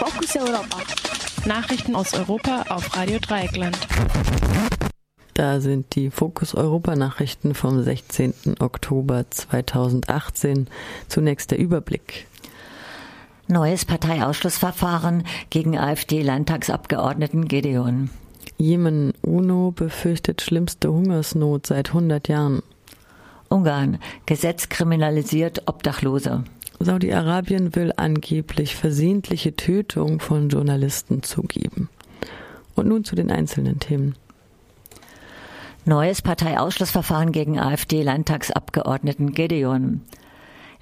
Fokus Europa. Nachrichten aus Europa auf Radio Dreieckland. Da sind die Fokus Europa Nachrichten vom 16. Oktober 2018. Zunächst der Überblick. Neues Parteiausschlussverfahren gegen AfD-Landtagsabgeordneten Gedeon. Jemen UNO befürchtet schlimmste Hungersnot seit 100 Jahren. Ungarn. Gesetz kriminalisiert Obdachlose. Saudi-Arabien will angeblich versehentliche Tötung von Journalisten zugeben. Und nun zu den einzelnen Themen. Neues Parteiausschlussverfahren gegen AfD-Landtagsabgeordneten Gedeon.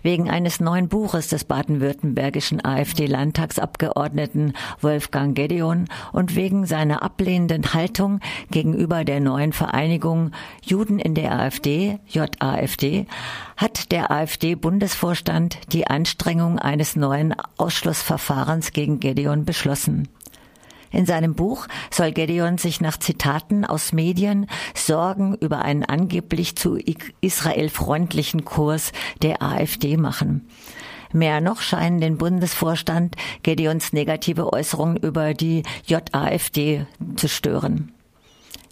Wegen eines neuen Buches des baden-württembergischen AfD-Landtagsabgeordneten Wolfgang Gedeon und wegen seiner ablehnenden Haltung gegenüber der neuen Vereinigung Juden in der AfD, JAFD, hat der AfD-Bundesvorstand die Anstrengung eines neuen Ausschlussverfahrens gegen Gedeon beschlossen. In seinem Buch soll Gedeon sich nach Zitaten aus Medien Sorgen über einen angeblich zu Israel freundlichen Kurs der AfD machen. Mehr noch scheinen den Bundesvorstand Gedeons negative Äußerungen über die JAFD zu stören.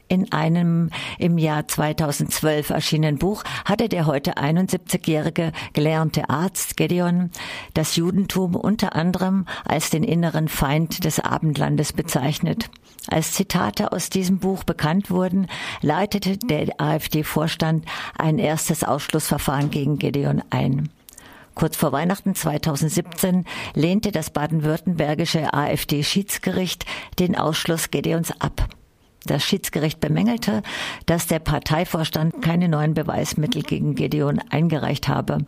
In einem im Jahr 2012 erschienenen Buch hatte der heute 71-jährige gelernte Arzt Gedeon das Judentum unter anderem als den inneren Feind des Abendlandes bezeichnet. Als Zitate aus diesem Buch bekannt wurden, leitete der AfD-Vorstand ein erstes Ausschlussverfahren gegen Gedeon ein. Kurz vor Weihnachten 2017 lehnte das baden-württembergische AfD-Schiedsgericht den Ausschluss Gedeons ab. Das Schiedsgericht bemängelte, dass der Parteivorstand keine neuen Beweismittel gegen Gedeon eingereicht habe.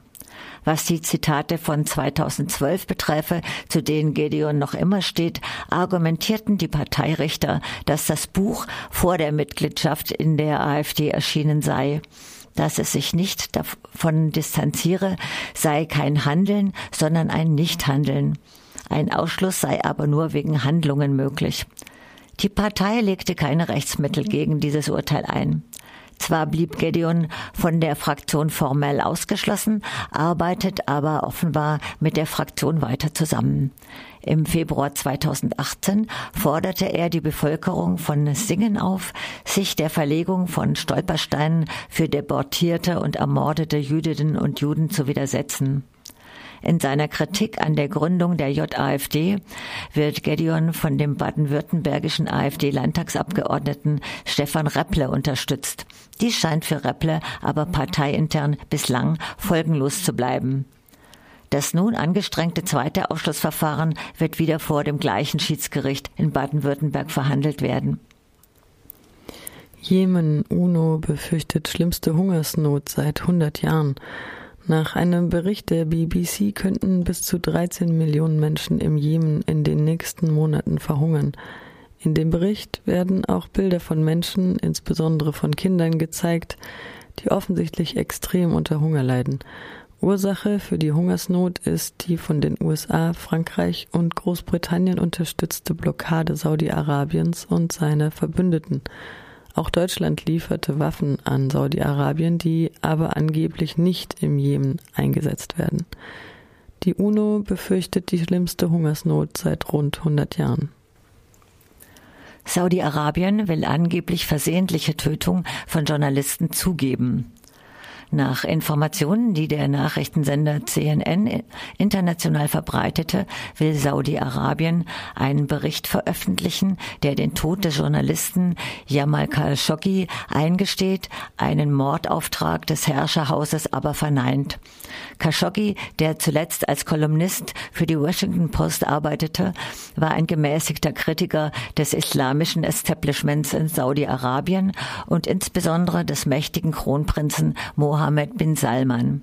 Was die Zitate von 2012 betreffe, zu denen Gedeon noch immer steht, argumentierten die Parteirichter, dass das Buch vor der Mitgliedschaft in der AfD erschienen sei. Dass es sich nicht davon distanziere, sei kein Handeln, sondern ein Nichthandeln. Ein Ausschluss sei aber nur wegen Handlungen möglich. Die Partei legte keine Rechtsmittel gegen dieses Urteil ein. Zwar blieb Gedeon von der Fraktion formell ausgeschlossen, arbeitet aber offenbar mit der Fraktion weiter zusammen. Im Februar 2018 forderte er die Bevölkerung von Singen auf, sich der Verlegung von Stolpersteinen für deportierte und ermordete Jüdinnen und Juden zu widersetzen. In seiner Kritik an der Gründung der JAFD wird Gedeon von dem baden-württembergischen AfD-Landtagsabgeordneten Stefan Repple unterstützt. Dies scheint für Repple aber parteiintern bislang folgenlos zu bleiben. Das nun angestrengte zweite Ausschlussverfahren wird wieder vor dem gleichen Schiedsgericht in Baden-Württemberg verhandelt werden. Jemen UNO befürchtet schlimmste Hungersnot seit 100 Jahren. Nach einem Bericht der BBC könnten bis zu 13 Millionen Menschen im Jemen in den nächsten Monaten verhungern. In dem Bericht werden auch Bilder von Menschen, insbesondere von Kindern, gezeigt, die offensichtlich extrem unter Hunger leiden. Ursache für die Hungersnot ist die von den USA, Frankreich und Großbritannien unterstützte Blockade Saudi-Arabiens und seiner Verbündeten. Auch Deutschland lieferte Waffen an Saudi-Arabien, die aber angeblich nicht im Jemen eingesetzt werden. Die UNO befürchtet die schlimmste Hungersnot seit rund 100 Jahren. Saudi-Arabien will angeblich versehentliche Tötung von Journalisten zugeben. Nach Informationen, die der Nachrichtensender CNN international verbreitete, will Saudi-Arabien einen Bericht veröffentlichen, der den Tod des Journalisten Jamal Khashoggi eingesteht, einen Mordauftrag des Herrscherhauses aber verneint. Khashoggi, der zuletzt als Kolumnist für die Washington Post arbeitete, war ein gemäßigter Kritiker des islamischen Establishments in Saudi-Arabien und insbesondere des mächtigen Kronprinzen Mohammed bin Salman.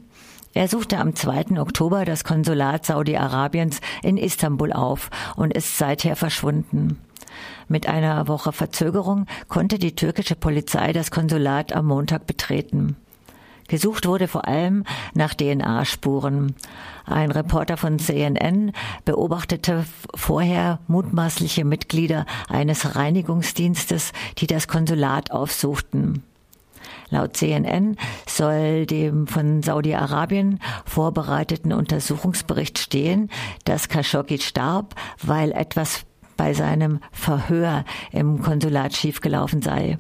Er suchte am 2. Oktober das Konsulat Saudi-Arabiens in Istanbul auf und ist seither verschwunden. Mit einer Woche Verzögerung konnte die türkische Polizei das Konsulat am Montag betreten. Gesucht wurde vor allem nach DNA-Spuren. Ein Reporter von CNN beobachtete vorher mutmaßliche Mitglieder eines Reinigungsdienstes, die das Konsulat aufsuchten. Laut CNN soll dem von Saudi-Arabien vorbereiteten Untersuchungsbericht stehen, dass Khashoggi starb, weil etwas bei seinem Verhör im Konsulat schiefgelaufen sei.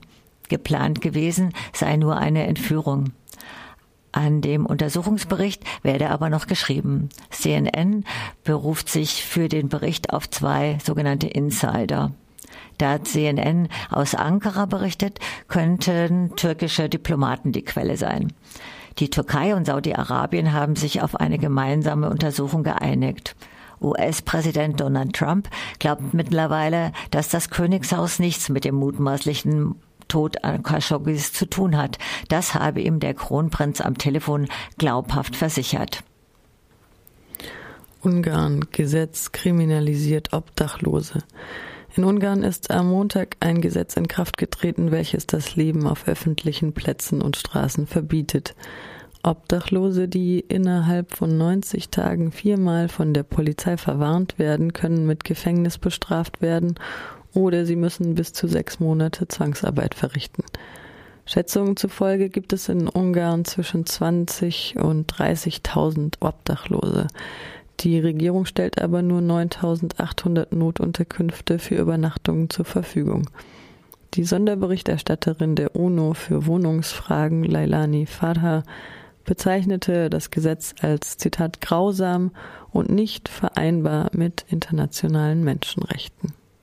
Geplant gewesen sei nur eine Entführung. An dem Untersuchungsbericht werde aber noch geschrieben. CNN beruft sich für den Bericht auf zwei sogenannte Insider. Da CNN aus Ankara berichtet, könnten türkische Diplomaten die Quelle sein. Die Türkei und Saudi-Arabien haben sich auf eine gemeinsame Untersuchung geeinigt. US-Präsident Donald Trump glaubt mittlerweile, dass das Königshaus nichts mit dem mutmaßlichen Tod Khashoggis zu tun hat. Das habe ihm der Kronprinz am Telefon glaubhaft versichert. Ungarn Gesetz kriminalisiert Obdachlose. In Ungarn ist am Montag ein Gesetz in Kraft getreten, welches das Leben auf öffentlichen Plätzen und Straßen verbietet. Obdachlose, die innerhalb von 90 Tagen viermal von der Polizei verwarnt werden, können mit Gefängnis bestraft werden oder sie müssen bis zu sechs Monate Zwangsarbeit verrichten. Schätzungen zufolge gibt es in Ungarn zwischen 20 und 30.000 Obdachlose. Die Regierung stellt aber nur 9.800 Notunterkünfte für Übernachtungen zur Verfügung. Die Sonderberichterstatterin der UNO für Wohnungsfragen, Lailani Farha, bezeichnete das Gesetz als Zitat grausam und nicht vereinbar mit internationalen Menschenrechten.